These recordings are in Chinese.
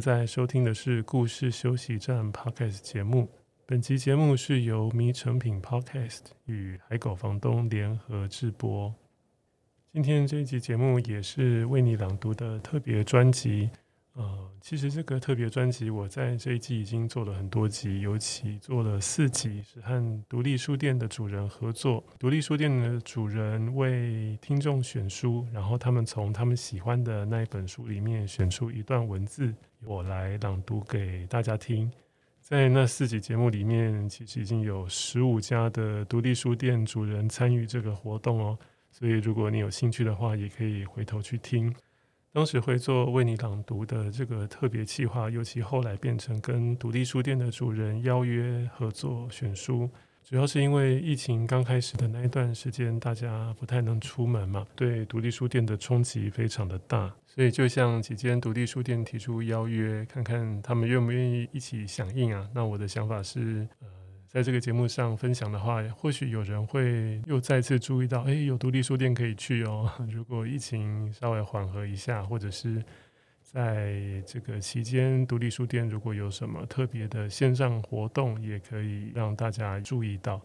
在收听的是故事休息站 Podcast 节目。本期节目是由迷成品 Podcast 与海狗房东联合制播。今天这一集节目也是为你朗读的特别专辑。呃，其实这个特别专辑我在这一季已经做了很多集，尤其做了四集，是和独立书店的主人合作。独立书店的主人为听众选书，然后他们从他们喜欢的那一本书里面选出一段文字，我来朗读给大家听。在那四集节目里面，其实已经有十五家的独立书店主人参与这个活动哦。所以如果你有兴趣的话，也可以回头去听。当时会做为你朗读的这个特别企划，尤其后来变成跟独立书店的主人邀约合作选书，主要是因为疫情刚开始的那一段时间，大家不太能出门嘛，对独立书店的冲击非常的大，所以就向几间独立书店提出邀约，看看他们愿不愿意一起响应啊。那我的想法是，呃。在这个节目上分享的话，或许有人会又再次注意到，哎，有独立书店可以去哦。如果疫情稍微缓和一下，或者是在这个期间，独立书店如果有什么特别的线上活动，也可以让大家注意到。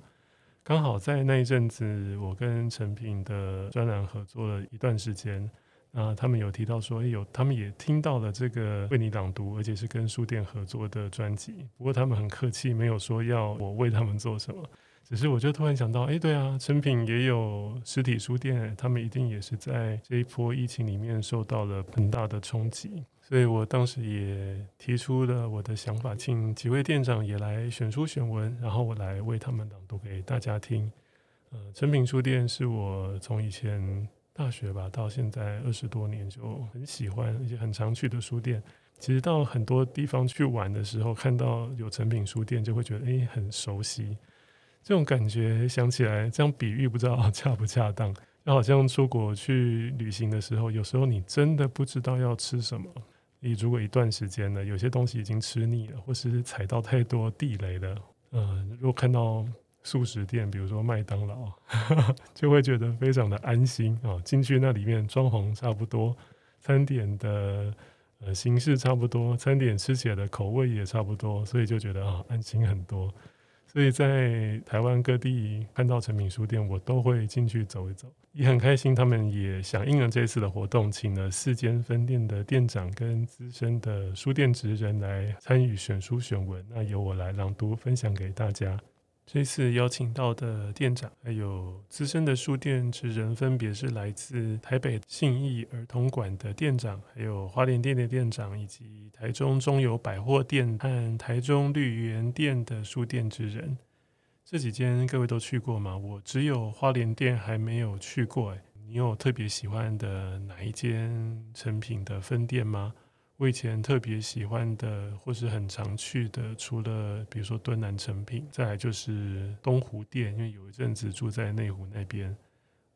刚好在那一阵子，我跟诚品的专栏合作了一段时间。啊，他们有提到说，有他们也听到了这个为你朗读，而且是跟书店合作的专辑。不过他们很客气，没有说要我为他们做什么。只是我就突然想到，哎，对啊，诚品也有实体书店，他们一定也是在这一波疫情里面受到了很大的冲击。所以我当时也提出了我的想法，请几位店长也来选书选文，然后我来为他们朗读给大家听。呃，诚品书店是我从以前。大学吧，到现在二十多年，就很喜欢，而且很常去的书店。其实到很多地方去玩的时候，看到有诚品书店，就会觉得诶，很熟悉。这种感觉想起来，这样比喻不知道 恰不恰当。就好像出国去旅行的时候，有时候你真的不知道要吃什么。你如果一段时间了，有些东西已经吃腻了，或是踩到太多地雷了，嗯，如果看到。素食店，比如说麦当劳，就会觉得非常的安心啊。进去那里面装潢差不多，餐点的呃形式差不多，餐点吃起来的口味也差不多，所以就觉得啊安心很多。所以在台湾各地看到成品书店，我都会进去走一走，也很开心。他们也响应了这次的活动，请了四间分店的店长跟资深的书店职人来参与选书选文，那由我来朗读分享给大家。这次邀请到的店长，还有资深的书店职人，分别是来自台北信义儿童馆的店长，还有花莲店的店长，以及台中中友百货店和台中绿园店的书店职人。这几间各位都去过吗？我只有花莲店还没有去过。哎，你有特别喜欢的哪一间成品的分店吗？我以前特别喜欢的，或是很常去的，除了比如说敦南诚品，再来就是东湖店，因为有一阵子住在内湖那边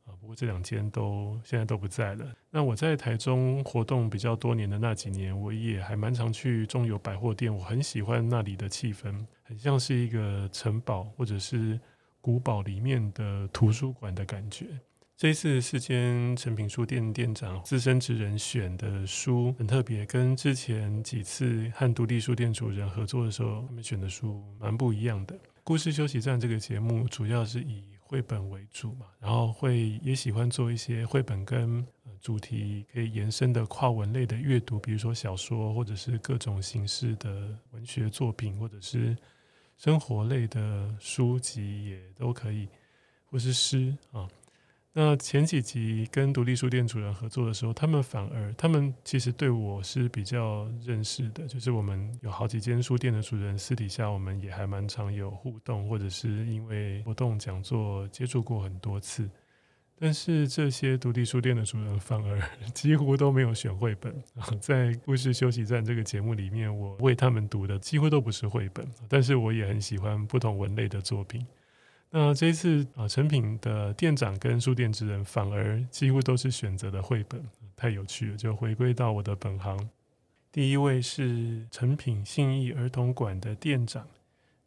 啊。不过这两间都现在都不在了。那我在台中活动比较多年的那几年，我也还蛮常去中友百货店，我很喜欢那里的气氛，很像是一个城堡或者是古堡里面的图书馆的感觉。这一次是间诚品书店店长资深职人选的书很特别，跟之前几次和独立书店主人合作的时候，他们选的书蛮不一样的。故事休息站这个节目主要是以绘本为主嘛，然后会也喜欢做一些绘本跟主题可以延伸的跨文类的阅读，比如说小说或者是各种形式的文学作品，或者是生活类的书籍也都可以，或是诗啊。那前几集跟独立书店主人合作的时候，他们反而他们其实对我是比较认识的，就是我们有好几间书店的主人，私底下我们也还蛮常有互动，或者是因为活动讲座接触过很多次。但是这些独立书店的主人反而 几乎都没有选绘本。在故事休息站这个节目里面，我为他们读的几乎都不是绘本，但是我也很喜欢不同文类的作品。那这一次啊，诚品的店长跟书店之人反而几乎都是选择的绘本，太有趣了。就回归到我的本行，第一位是诚品信义儿童馆的店长。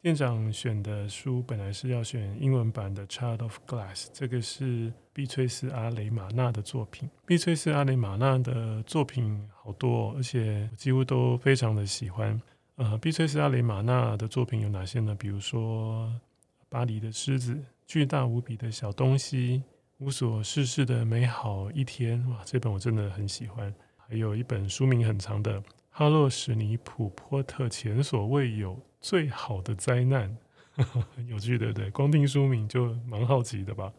店长选的书本来是要选英文版的《Child of Glass》，这个是碧翠丝阿雷玛娜的作品。碧翠丝阿雷玛娜的作品好多，而且几乎都非常的喜欢。呃，碧翠丝阿雷玛娜的作品有哪些呢？比如说《巴黎的狮子》、《巨大无比的小东西》、《无所事事的美好一天》。哇，这本我真的很喜欢。还有一本书名很长的《哈洛史尼普波特前所未有》。最好的灾难，很 有趣，对不对？光听书名就蛮好奇的吧？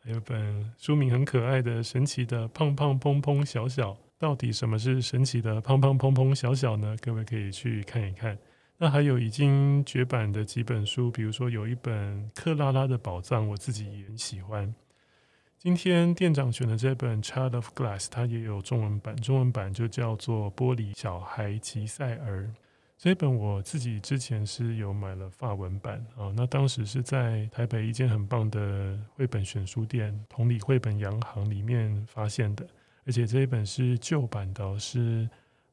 还有本书名很可爱的《神奇的胖胖砰砰小小》，到底什么是神奇的胖胖砰砰小小呢？各位可以去看一看。那还有已经绝版的几本书，比如说有一本《克拉拉的宝藏》，我自己也很喜欢。今天店长选的这本《Child of Glass》，它也有中文版，中文版就叫做《玻璃小孩吉赛尔》。这本我自己之前是有买了法文版啊，那当时是在台北一间很棒的绘本选书店——同里绘本洋行里面发现的，而且这一本是旧版的，是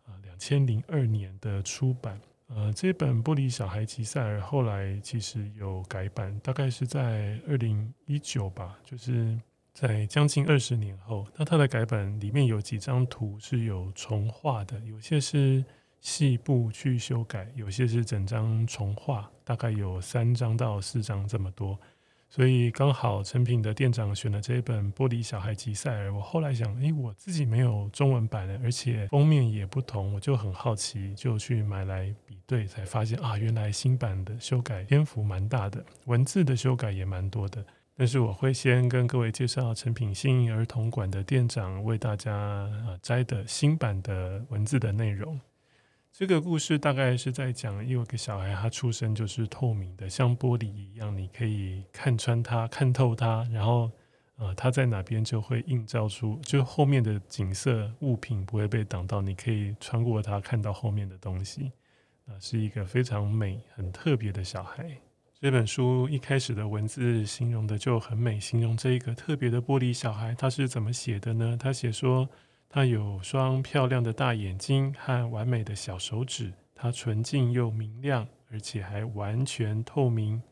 啊两千零二年的出版。呃，这本《玻璃小孩吉赛尔》后来其实有改版，大概是在二零一九吧，就是在将近二十年后。那它的改版里面有几张图是有重画的，有些是。细部去修改，有些是整张重画，大概有三张到四张这么多。所以刚好诚品的店长选了这一本《玻璃小孩吉赛尔》。我后来想，诶，我自己没有中文版的，而且封面也不同，我就很好奇，就去买来比对，才发现啊，原来新版的修改篇幅蛮大的，文字的修改也蛮多的。但是我会先跟各位介绍诚品新儿童馆的店长为大家啊摘的新版的文字的内容。这个故事大概是在讲，有一个小孩，他出生就是透明的，像玻璃一样，你可以看穿他，看透他，然后，呃，他在哪边就会映照出，就后面的景色物品不会被挡到，你可以穿过他看到后面的东西，啊，是一个非常美、很特别的小孩。这本书一开始的文字形容的就很美，形容这一个特别的玻璃小孩，他是怎么写的呢？他写说。它有双漂亮的大眼睛和完美的小手指，它纯净又明亮，而且还完全透明。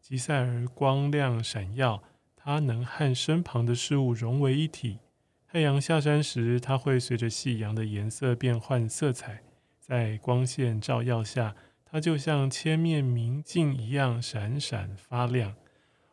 吉赛尔光亮闪耀，它能和身旁的事物融为一体。太阳下山时，它会随着夕阳的颜色变换色彩，在光线照耀下，它就像千面明镜一样闪闪发亮。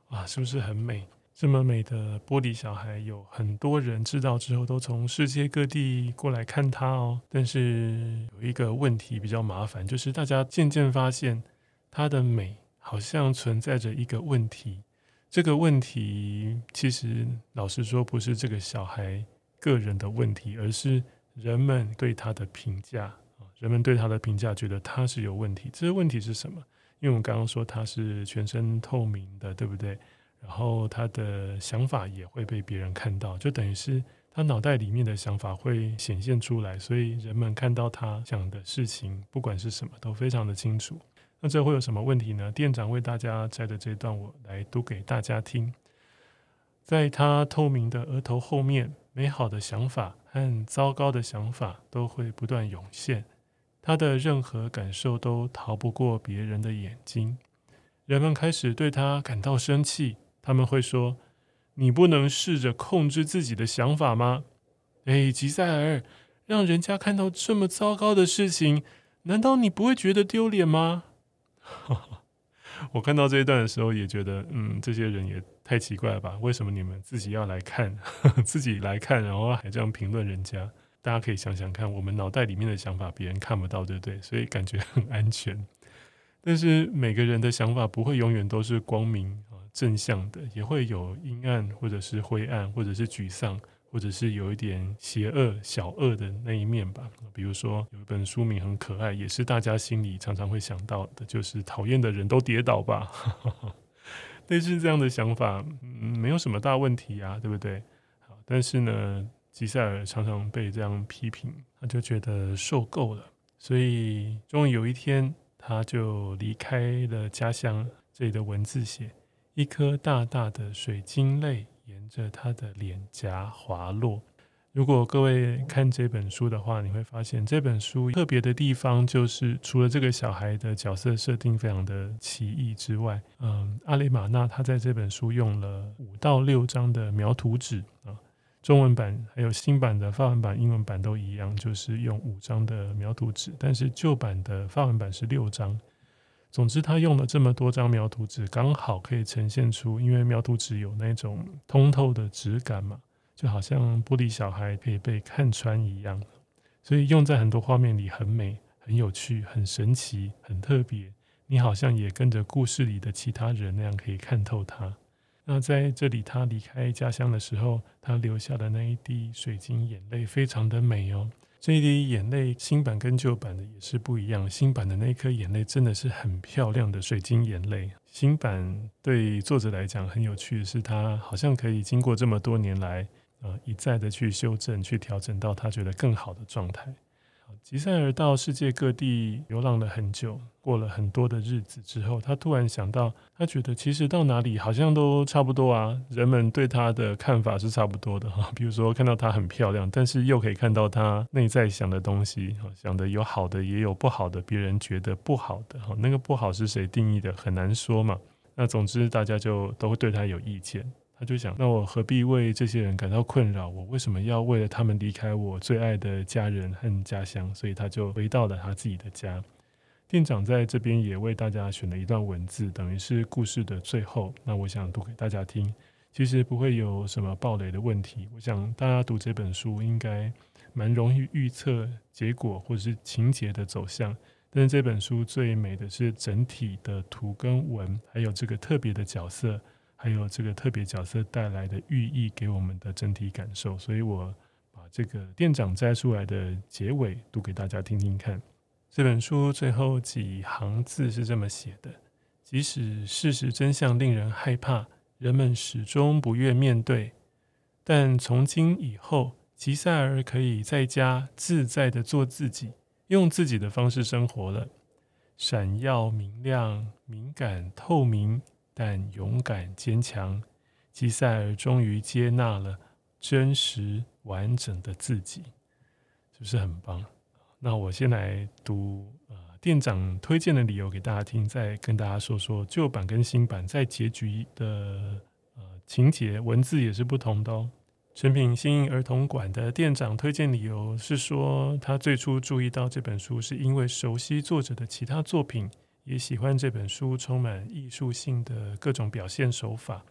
啊，是不是很美？这么美的玻璃小孩，有很多人知道之后，都从世界各地过来看他哦。但是有一个问题比较麻烦，就是大家渐渐发现，他的美好像存在着一个问题。这个问题其实老实说，不是这个小孩个人的问题，而是人们对他的评价啊。人们对他的评价，觉得他是有问题。这个问题是什么？因为我们刚刚说他是全身透明的，对不对？然后他的想法也会被别人看到，就等于是他脑袋里面的想法会显现出来，所以人们看到他想的事情，不管是什么，都非常的清楚。那这会有什么问题呢？店长为大家摘的这段，我来读给大家听。在他透明的额头后面，美好的想法和糟糕的想法都会不断涌现，他的任何感受都逃不过别人的眼睛。人们开始对他感到生气。他们会说：“你不能试着控制自己的想法吗？”哎，吉赛尔，让人家看到这么糟糕的事情，难道你不会觉得丢脸吗？我看到这一段的时候也觉得，嗯，这些人也太奇怪了吧？为什么你们自己要来看，自己来看，然后还这样评论人家？大家可以想想看，我们脑袋里面的想法别人看不到，对不对？所以感觉很安全。但是每个人的想法不会永远都是光明。正向的也会有阴暗，或者是灰暗，或者是沮丧，或者是有一点邪恶、小恶的那一面吧。比如说有一本书名很可爱，也是大家心里常常会想到的，就是讨厌的人都跌倒吧。类似这样的想法，嗯，没有什么大问题啊，对不对？好，但是呢，吉赛尔常常被这样批评，他就觉得受够了，所以终于有一天，他就离开了家乡。这里的文字写：一颗大大的水晶泪沿着他的脸颊滑落。如果各位看这本书的话，你会发现这本书特别的地方就是，除了这个小孩的角色设定非常的奇异之外，嗯，阿雷玛娜他在这本书用了五到六张的描图纸啊，中文版还有新版的法文版、英文版都一样，就是用五张的描图纸，但是旧版的法文版是六张。总之，他用了这么多张描图纸，刚好可以呈现出，因为描图纸有那种通透的质感嘛。就好像玻璃小孩可以被看穿一样，所以用在很多画面里很美、很有趣、很神奇、很特别。你好像也跟着故事里的其他人那样可以看透它。那在这里，他离开家乡的时候，他流下的那一滴水晶眼泪非常的美哦。这一滴眼泪，新版跟旧版的也是不一样。新版的那一颗眼泪真的是很漂亮的水晶眼泪。新版对作者来讲很有趣的是，他好像可以经过这么多年来。呃，一再的去修正、去调整到他觉得更好的状态。吉赛尔到世界各地流浪了很久，过了很多的日子之后，他突然想到，他觉得其实到哪里好像都差不多啊，人们对他的看法是差不多的哈。比如说看到他很漂亮，但是又可以看到他内在想的东西，想的有好的，也有不好的，别人觉得不好的哈，那个不好是谁定义的，很难说嘛。那总之大家就都会对他有意见。他就想，那我何必为这些人感到困扰？我为什么要为了他们离开我最爱的家人和家乡？所以他就回到了他自己的家。店长在这边也为大家选了一段文字，等于是故事的最后。那我想读给大家听，其实不会有什么爆雷的问题。我想大家读这本书应该蛮容易预测结果或者是情节的走向。但是这本书最美的是整体的图跟文，还有这个特别的角色。还有这个特别角色带来的寓意给我们的整体感受，所以我把这个店长摘出来的结尾读给大家听听看。这本书最后几行字是这么写的：即使事实真相令人害怕，人们始终不愿面对，但从今以后，吉赛尔可以在家自在地做自己，用自己的方式生活了，闪耀明亮、敏感透明。但勇敢坚强，吉赛尔终于接纳了真实完整的自己，是不是很棒？那我先来读呃店长推荐的理由给大家听，再跟大家说说旧版跟新版在结局的呃情节文字也是不同的哦。诚品新儿童馆的店长推荐理由是说，他最初注意到这本书是因为熟悉作者的其他作品。也喜欢这本书充满艺术性的各种表现手法，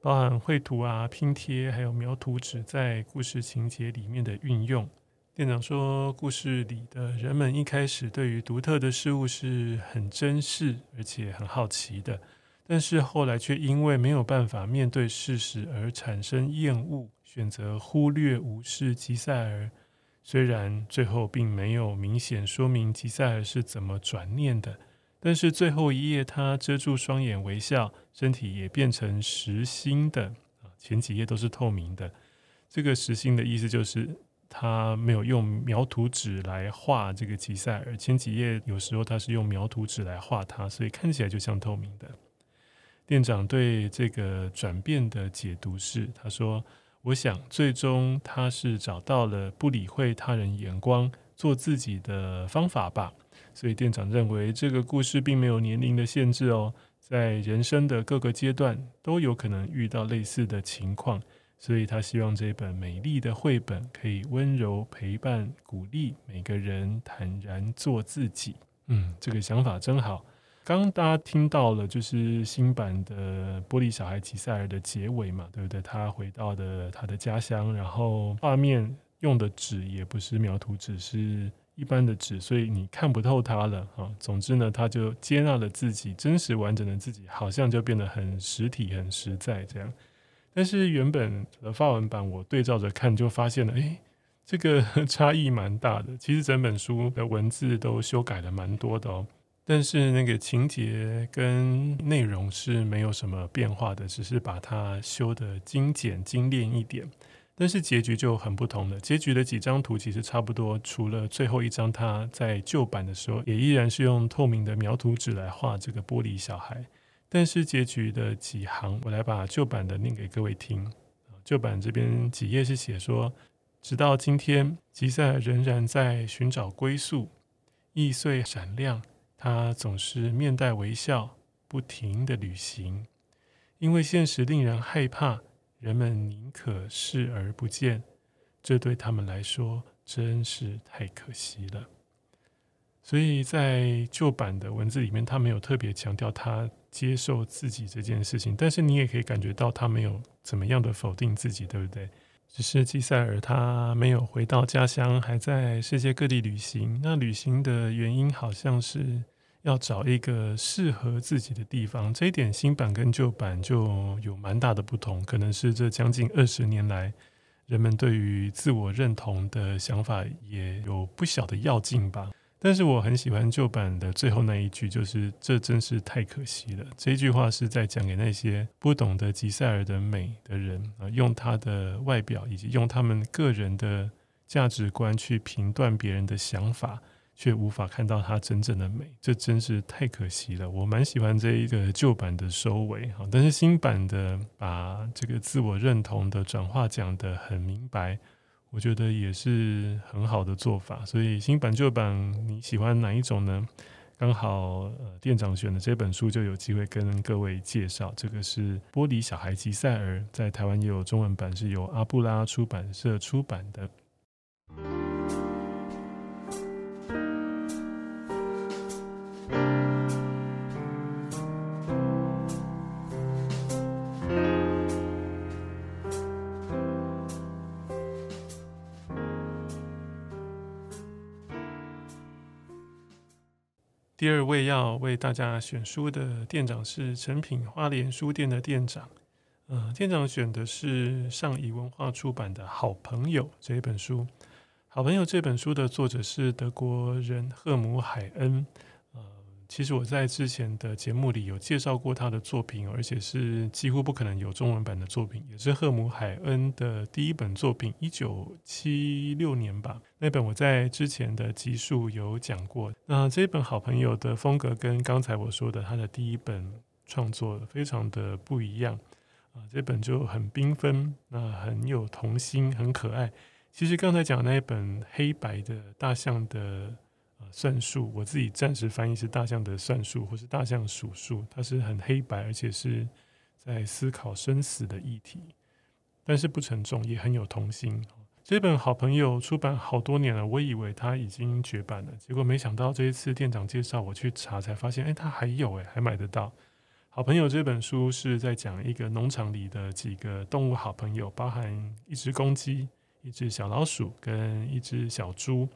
包含绘图啊、拼贴，还有描图纸在故事情节里面的运用。店长说，故事里的人们一开始对于独特的事物是很珍视，而且很好奇的，但是后来却因为没有办法面对事实而产生厌恶，选择忽略、无视吉赛尔。虽然最后并没有明显说明吉赛尔是怎么转念的。但是最后一页，他遮住双眼微笑，身体也变成实心的啊。前几页都是透明的，这个实心的意思就是他没有用描图纸来画这个吉赛尔。前几页有时候他是用描图纸来画他，所以看起来就像透明的。店长对这个转变的解读是，他说：“我想最终他是找到了不理会他人眼光，做自己的方法吧。”所以店长认为这个故事并没有年龄的限制哦，在人生的各个阶段都有可能遇到类似的情况，所以他希望这本美丽的绘本可以温柔陪伴、鼓励每个人坦然做自己。嗯，这个想法真好。刚大家听到了，就是新版的《玻璃小孩吉赛尔》的结尾嘛，对不对？他回到的他的家乡，然后画面用的纸也不是描图纸，是。一般的纸，所以你看不透它了啊。总之呢，他就接纳了自己真实完整的自己，好像就变得很实体、很实在这样。但是原本的发文版，我对照着看，就发现了，诶，这个 差异蛮大的。其实整本书的文字都修改了蛮多的哦。但是那个情节跟内容是没有什么变化的，只是把它修得精简精炼一点。但是结局就很不同了。结局的几张图其实差不多，除了最后一张，他在旧版的时候也依然是用透明的描图纸来画这个玻璃小孩。但是结局的几行，我来把旧版的念给各位听。旧版这边几页是写说，直到今天，吉赛仍然在寻找归宿，易碎闪亮，他总是面带微笑，不停地旅行，因为现实令人害怕。人们宁可视而不见，这对他们来说真是太可惜了。所以在旧版的文字里面，他没有特别强调他接受自己这件事情，但是你也可以感觉到他没有怎么样的否定自己，对不对？只是吉赛尔他没有回到家乡，还在世界各地旅行。那旅行的原因好像是。要找一个适合自己的地方，这一点新版跟旧版就有蛮大的不同。可能是这将近二十年来，人们对于自我认同的想法也有不小的跃进吧。但是我很喜欢旧版的最后那一句，就是“这真是太可惜了”。这句话是在讲给那些不懂得吉赛尔的美的人啊，用他的外表以及用他们个人的价值观去评断别人的想法。却无法看到它真正的美，这真是太可惜了。我蛮喜欢这一个旧版的收尾哈，但是新版的把这个自我认同的转化讲得很明白，我觉得也是很好的做法。所以新版旧版你喜欢哪一种呢？刚好呃店长选的这本书就有机会跟各位介绍。这个是《玻璃小孩吉赛尔》，在台湾也有中文版，是由阿布拉出版社出版的。第二位要为大家选书的店长是诚品花莲书店的店长，呃，店长选的是上以文化出版的《好朋友》这一本书，《好朋友》这本书的作者是德国人赫姆海恩。其实我在之前的节目里有介绍过他的作品，而且是几乎不可能有中文版的作品，也是赫姆海恩的第一本作品，一九七六年吧。那本我在之前的集数有讲过。那这本好朋友的风格跟刚才我说的他的第一本创作非常的不一样啊，这本就很缤纷，那很有童心，很可爱。其实刚才讲那一本黑白的大象的。算术，我自己暂时翻译是大象的算术，或是大象数数。它是很黑白，而且是在思考生死的议题，但是不沉重，也很有童心。这本好朋友出版好多年了，我以为它已经绝版了，结果没想到这一次店长介绍我去查，才发现，哎，它还有，哎，还买得到。好朋友这本书是在讲一个农场里的几个动物好朋友，包含一只公鸡、一只小老鼠跟一只小猪。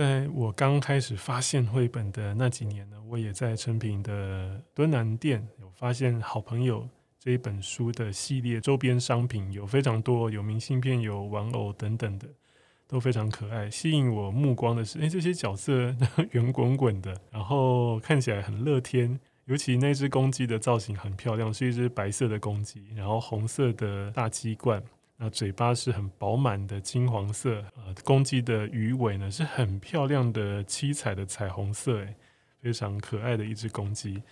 在我刚开始发现绘本的那几年呢，我也在诚品的敦南店有发现《好朋友》这一本书的系列周边商品，有非常多，有明信片、有玩偶等等的，都非常可爱。吸引我目光的是，诶，这些角色 圆滚滚的，然后看起来很乐天，尤其那只公鸡的造型很漂亮，是一只白色的公鸡，然后红色的大鸡冠。那嘴巴是很饱满的金黄色，呃，公鸡的鱼尾呢是很漂亮的七彩的彩虹色，诶，非常可爱的一只公鸡。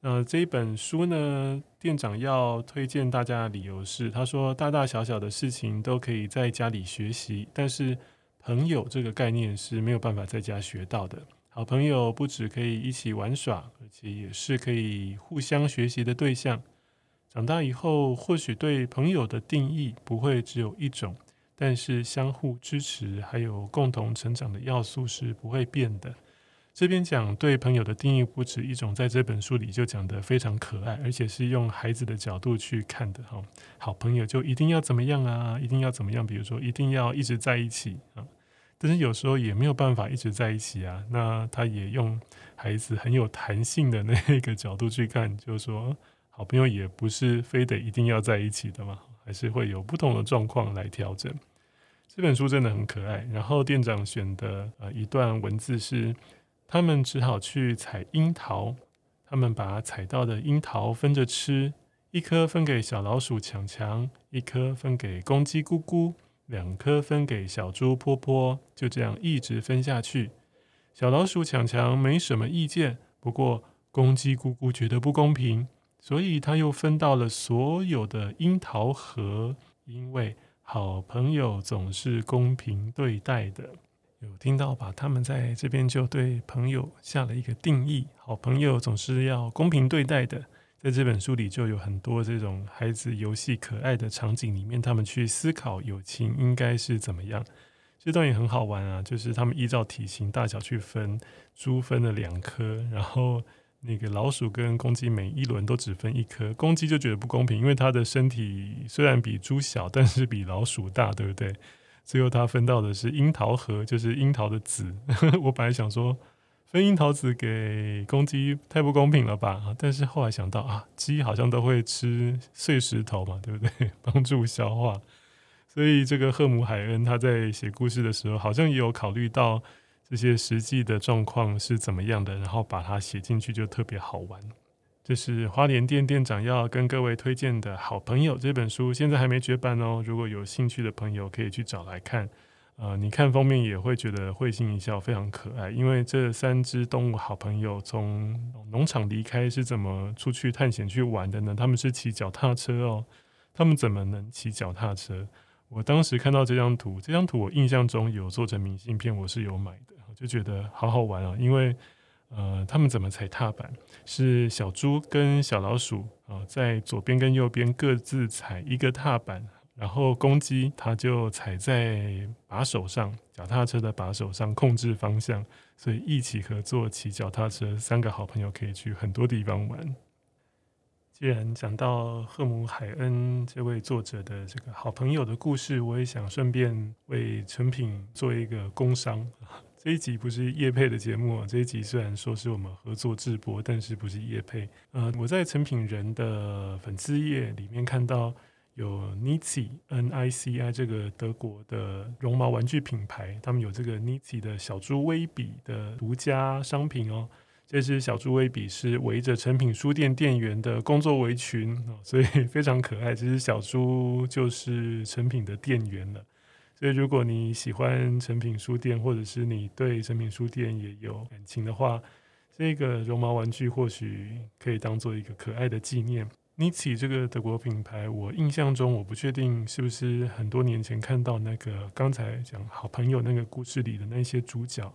那这一本书呢，店长要推荐大家的理由是，他说大大小小的事情都可以在家里学习，但是朋友这个概念是没有办法在家学到的。好朋友不只可以一起玩耍，而且也是可以互相学习的对象。长大以后，或许对朋友的定义不会只有一种，但是相互支持还有共同成长的要素是不会变的。这边讲对朋友的定义不止一种，在这本书里就讲得非常可爱，而且是用孩子的角度去看的哈。好朋友就一定要怎么样啊？一定要怎么样？比如说一定要一直在一起啊？但是有时候也没有办法一直在一起啊。那他也用孩子很有弹性的那个角度去看，就是说。好朋友也不是非得一定要在一起的嘛，还是会有不同的状况来调整。这本书真的很可爱。然后店长选的呃一段文字是：他们只好去采樱桃。他们把采到的樱桃分着吃，一颗分给小老鼠强强，一颗分给公鸡咕咕，两颗分给小猪波波，就这样一直分下去。小老鼠强强没什么意见，不过公鸡咕咕觉得不公平，所以他又分到了所有的樱桃核，因为好朋友总是公平对待的。有听到吧？他们在这边就对朋友下了一个定义：好朋友总是要公平对待的。在这本书里就有很多这种孩子游戏可爱的场景里面，他们去思考友情应该是怎么样。这段也很好玩啊，就是他们依照体型大小去分，猪分了两颗，然后那个老鼠跟公鸡每一轮都只分一颗，公鸡就觉得不公平，因为它的身体虽然比猪小，但是比老鼠大，对不对？最后它分到的是樱桃核，就是樱桃的籽。我本来想说分樱桃籽给公鸡太不公平了吧？但是后来想到啊，鸡好像都会吃碎石头嘛，对不对？帮助消化。所以这个赫姆海恩他在写故事的时候，好像也有考虑到这些实际的状况是怎么样的，然后把它写进去就特别好玩。这是花莲店店长要跟各位推荐的好朋友这本书，现在还没绝版哦。如果有兴趣的朋友可以去找来看。呃，你看封面也会觉得会心一笑，非常可爱。因为这三只动物好朋友从农场离开是怎么出去探险去玩的呢？他们是骑脚踏车哦。他们怎么能骑脚踏车？我当时看到这张图，这张图我印象中有做成明信片，我是有买的，就觉得好好玩啊，因为。呃，他们怎么踩踏板？是小猪跟小老鼠啊，在左边跟右边各自踩一个踏板，然后公鸡它就踩在把手上，脚踏车的把手上控制方向，所以一起合作骑脚踏车，三个好朋友可以去很多地方玩。既然讲到赫姆海恩这位作者的这个好朋友的故事，我也想顺便为成品做一个工商。这一集不是叶配的节目，这一集虽然说是我们合作制播，但是不是叶配。呃，我在成品人的粉丝页里面看到有 Nici N I C I 这个德国的绒毛玩具品牌，他们有这个 Nici 的小猪威比的独家商品哦。这只小猪威比是围着成品书店店员的工作围裙，所以 非常可爱。这只小猪就是成品的店员了。所以，如果你喜欢诚品书店，或者是你对诚品书店也有感情的话，这个绒毛玩具或许可以当做一个可爱的纪念。Nici 这个德国品牌，我印象中我不确定是不是很多年前看到那个刚才讲好朋友那个故事里的那些主角，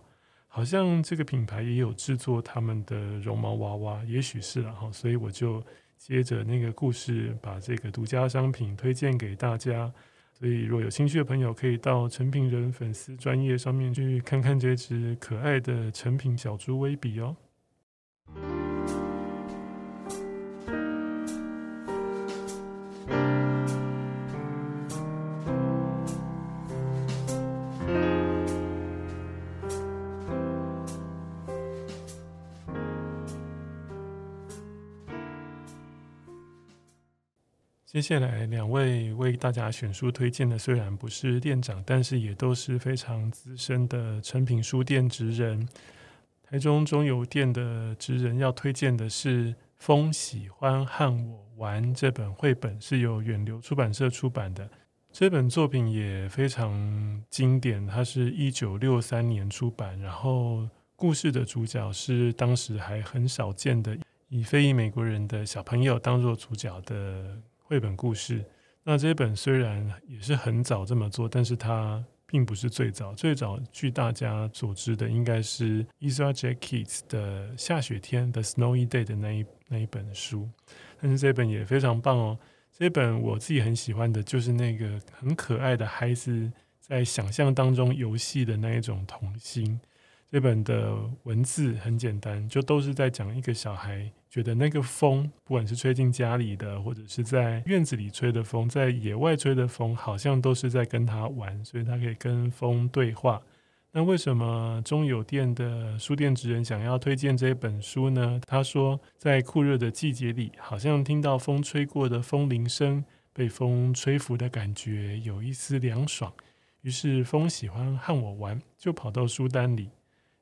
好像这个品牌也有制作他们的绒毛娃娃，也许是了哈。所以我就接着那个故事，把这个独家商品推荐给大家。所以，若有兴趣的朋友，可以到成品人粉丝专业上面去看看这只可爱的成品小猪威比哦。接下来两位为大家选书推荐的，虽然不是店长，但是也都是非常资深的成品书店职人。台中中油店的职人要推荐的是《风喜欢和我玩》这本绘本，是由远流出版社出版的。这本作品也非常经典，它是一九六三年出版，然后故事的主角是当时还很少见的以非裔美国人的小朋友当做主角的。绘本故事，那这本虽然也是很早这么做，但是它并不是最早。最早据大家所知的，应该是 Isra j a c k e t s 的《下雪天》的 Snowy Day 的那一那一本书。但是这本也非常棒哦。这本我自己很喜欢的，就是那个很可爱的孩子在想象当中游戏的那一种童心。这本的文字很简单，就都是在讲一个小孩觉得那个风，不管是吹进家里的，或者是在院子里吹的风，在野外吹的风，好像都是在跟他玩，所以他可以跟风对话。那为什么中友店的书店职人想要推荐这本书呢？他说，在酷热的季节里，好像听到风吹过的风铃声，被风吹拂的感觉有一丝凉爽。于是风喜欢和我玩，就跑到书单里。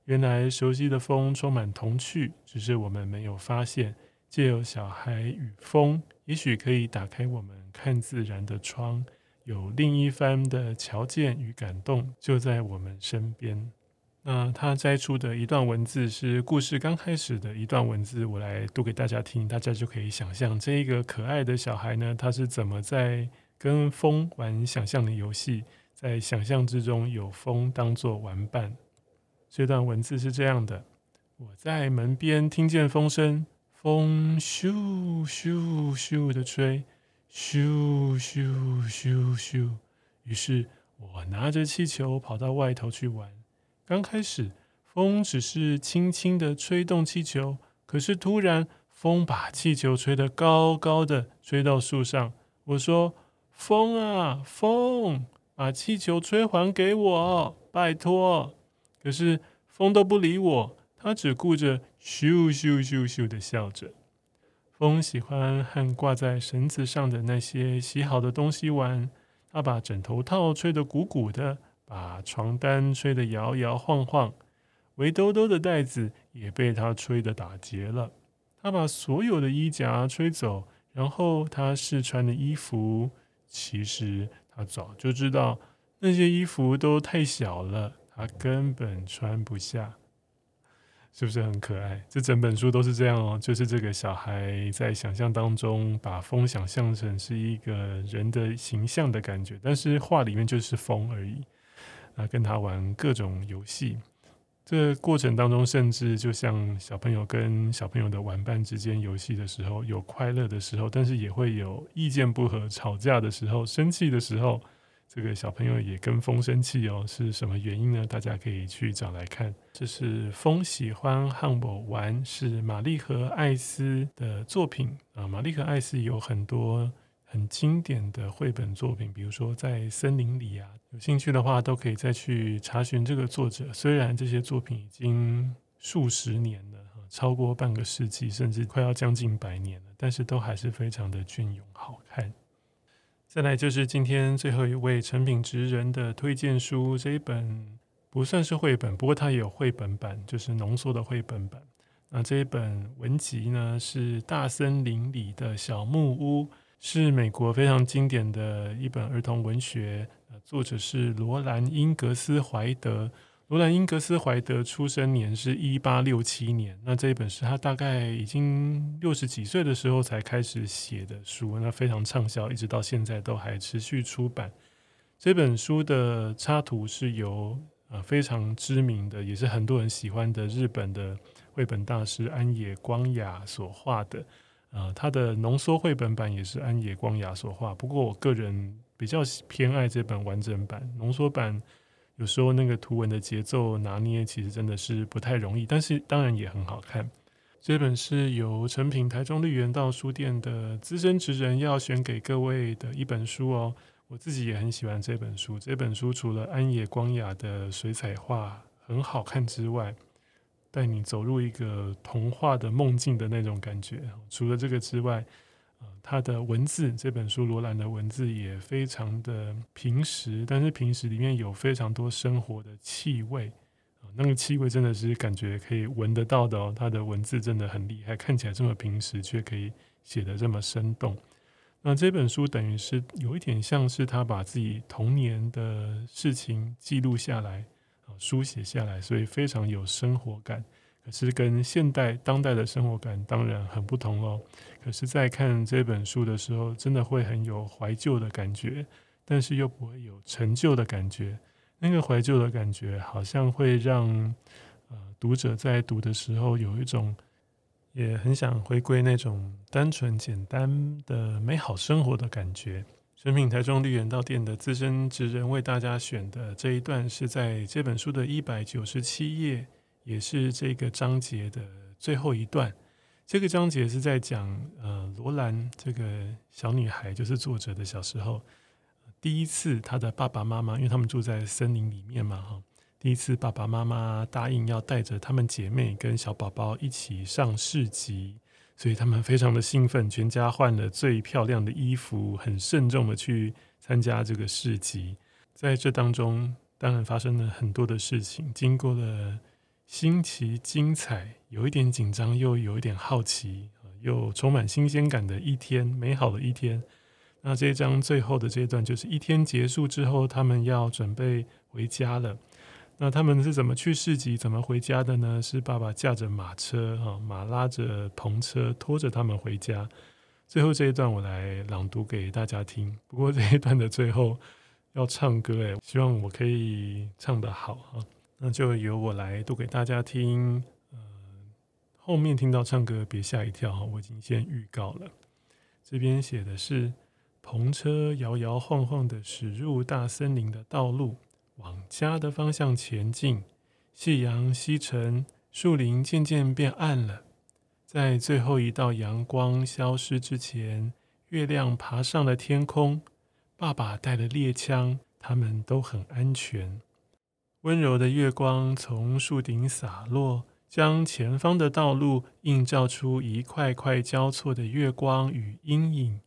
原来熟悉的风充满童趣，只是我们没有发现。借由小孩与风，也许可以打开我们看自然的窗，有另一番的瞧见与感动就在我们身边。那他摘出的一段文字是故事刚开始的一段文字，我来读给大家听，大家就可以想象这一个可爱的小孩呢，他是怎么在跟风玩想象的游戏，在想象之中有风当作玩伴。这段文字是这样的：我在门边听见风声。风咻咻咻的吹，咻咻咻咻。于是我拿着气球跑到外头去玩。刚开始，风只是轻轻的吹动气球，可是突然，风把气球吹得高高的，吹到树上。我说：“风啊，风，把气球吹还给我，拜托。”可是风都不理我。他只顾着咻咻咻咻的笑着。风喜欢和挂在绳子上的那些洗好的东西玩。他把枕头套吹得鼓鼓的，把床单吹得摇摇晃晃，围兜兜的袋子也被他吹得打结了。他把所有的衣夹吹走，然后他试穿的衣服，其实他早就知道那些衣服都太小了，他根本穿不下。是不是很可爱？这整本书都是这样哦，就是这个小孩在想象当中把风想象成是一个人的形象的感觉，但是画里面就是风而已。啊，跟他玩各种游戏，这过程当中，甚至就像小朋友跟小朋友的玩伴之间游戏的时候，有快乐的时候，但是也会有意见不合、吵架的时候、生气的时候。这个小朋友也跟风生气哦，是什么原因呢？大家可以去找来看。这是风喜欢汉堡玩，是玛丽和艾斯的作品啊。玛丽和艾斯有很多很经典的绘本作品，比如说在森林里啊，有兴趣的话都可以再去查询这个作者。虽然这些作品已经数十年了，超过半个世纪，甚至快要将近百年了，但是都还是非常的隽永好看。再来就是今天最后一位成品职人的推荐书，这一本不算是绘本，不过它也有绘本版，就是浓缩的绘本版。那这一本文集呢，是《大森林里的小木屋》，是美国非常经典的一本儿童文学，作者是罗兰·英格斯怀德。罗兰·英格斯怀德出生年是一八六七年，那这一本是他大概已经六十几岁的时候才开始写的书，那非常畅销，一直到现在都还持续出版。这本书的插图是由呃非常知名的，也是很多人喜欢的日本的绘本大师安野光雅所画的，呃，他的浓缩绘本版也是安野光雅所画。不过我个人比较偏爱这本完整版，浓缩版。有时候那个图文的节奏拿捏，其实真的是不太容易，但是当然也很好看。这本是由诚品台中绿园道书店的资深职人要选给各位的一本书哦。我自己也很喜欢这本书。这本书除了安野光雅的水彩画很好看之外，带你走入一个童话的梦境的那种感觉。除了这个之外，他的文字，这本书罗兰的文字也非常的平实，但是平实里面有非常多生活的气味啊，那个气味真的是感觉可以闻得到的哦。他的文字真的很厉害，看起来这么平实，却可以写得这么生动。那这本书等于是有一点像是他把自己童年的事情记录下来啊，书写下来，所以非常有生活感。可是跟现代当代的生活感当然很不同哦。可是，在看这本书的时候，真的会很有怀旧的感觉，但是又不会有陈旧的感觉。那个怀旧的感觉，好像会让呃读者在读的时候有一种，也很想回归那种单纯简单的美好生活的感觉。诚品台中绿园道店的资深职人为大家选的这一段，是在这本书的一百九十七页。也是这个章节的最后一段。这个章节是在讲，呃，罗兰这个小女孩，就是作者的小时候，第一次她的爸爸妈妈，因为他们住在森林里面嘛，哈，第一次爸爸妈妈答应要带着她们姐妹跟小宝宝一起上市集，所以他们非常的兴奋，全家换了最漂亮的衣服，很慎重的去参加这个市集。在这当中，当然发生了很多的事情，经过了。新奇、精彩，有一点紧张，又有一点好奇，又充满新鲜感的一天，美好的一天。那这一章最后的这一段，就是一天结束之后，他们要准备回家了。那他们是怎么去市集、怎么回家的呢？是爸爸驾着马车，哈，马拉着篷车，拖着他们回家。最后这一段我来朗读给大家听。不过这一段的最后要唱歌，哎，希望我可以唱得好哈。那就由我来读给大家听。呃，后面听到唱歌别吓一跳，我已经先预告了。这边写的是篷车摇摇晃晃的驶入大森林的道路，往家的方向前进。夕阳西沉，树林渐渐变暗了。在最后一道阳光消失之前，月亮爬上了天空。爸爸带了猎枪，他们都很安全。温柔的月光从树顶洒落，将前方的道路映照出一块块交错的月光与阴影。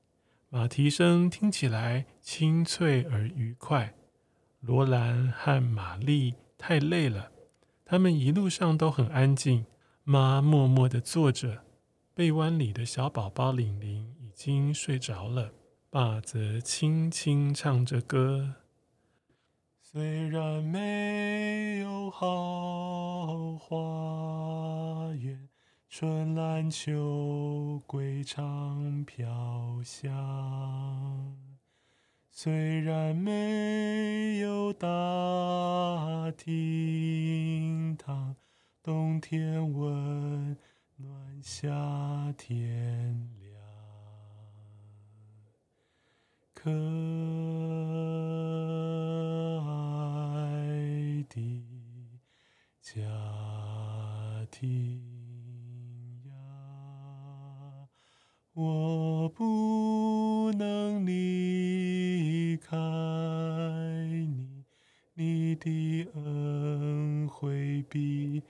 马蹄声听起来清脆而愉快。罗兰和玛丽太累了，他们一路上都很安静。妈默默地坐着，被弯里的小宝宝玲玲已经睡着了。爸则轻轻唱着歌。虽然没有好花园，春兰秋归长飘香。虽然没有大厅堂。冬天温暖，夏天凉。可的家庭呀，我不能离开你，你的恩惠比。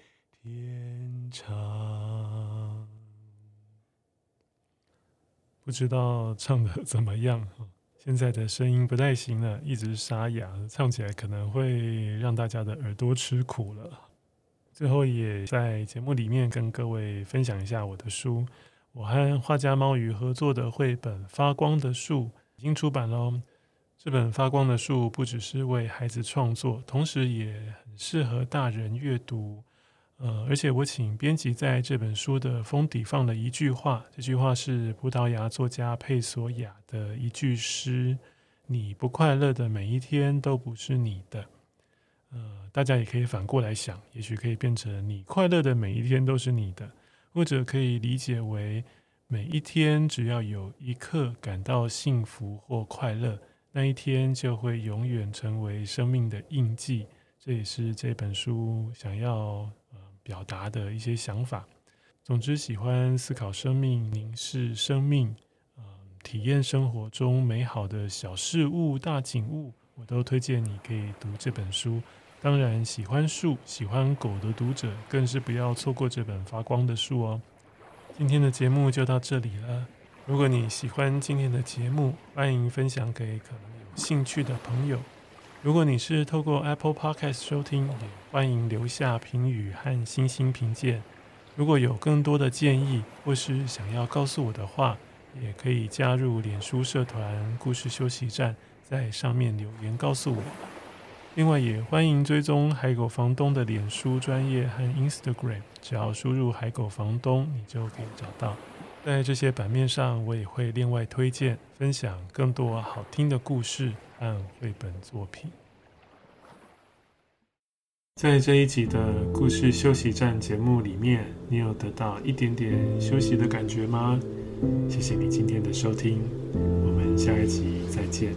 天长，不知道唱的怎么样？现在的声音不太行了，一直沙哑，唱起来可能会让大家的耳朵吃苦了。最后也在节目里面跟各位分享一下我的书，我和画家猫鱼合作的绘本《发光的树》已经出版了。这本《发光的树》不只是为孩子创作，同时也很适合大人阅读。呃，而且我请编辑在这本书的封底放了一句话，这句话是葡萄牙作家佩索亚的一句诗：“你不快乐的每一天都不是你的。”呃，大家也可以反过来想，也许可以变成“你快乐的每一天都是你的”，或者可以理解为每一天只要有一刻感到幸福或快乐，那一天就会永远成为生命的印记。这也是这本书想要。表达的一些想法。总之，喜欢思考生命、凝视生命，嗯，体验生活中美好的小事物、大景物，我都推荐你可以读这本书。当然，喜欢树、喜欢狗的读者，更是不要错过这本发光的树哦。今天的节目就到这里了。如果你喜欢今天的节目，欢迎分享给可能有兴趣的朋友。如果你是透过 Apple Podcast 收听，也欢迎留下评语和星星评鉴。如果有更多的建议或是想要告诉我的话，也可以加入脸书社团“故事休息站”，在上面留言告诉我。另外，也欢迎追踪海狗房东的脸书专业和 Instagram，只要输入“海狗房东”，你就可以找到。在这些版面上，我也会另外推荐分享更多好听的故事。和绘本作品，在这一集的故事休息站节目里面，你有得到一点点休息的感觉吗？谢谢你今天的收听，我们下一集再见。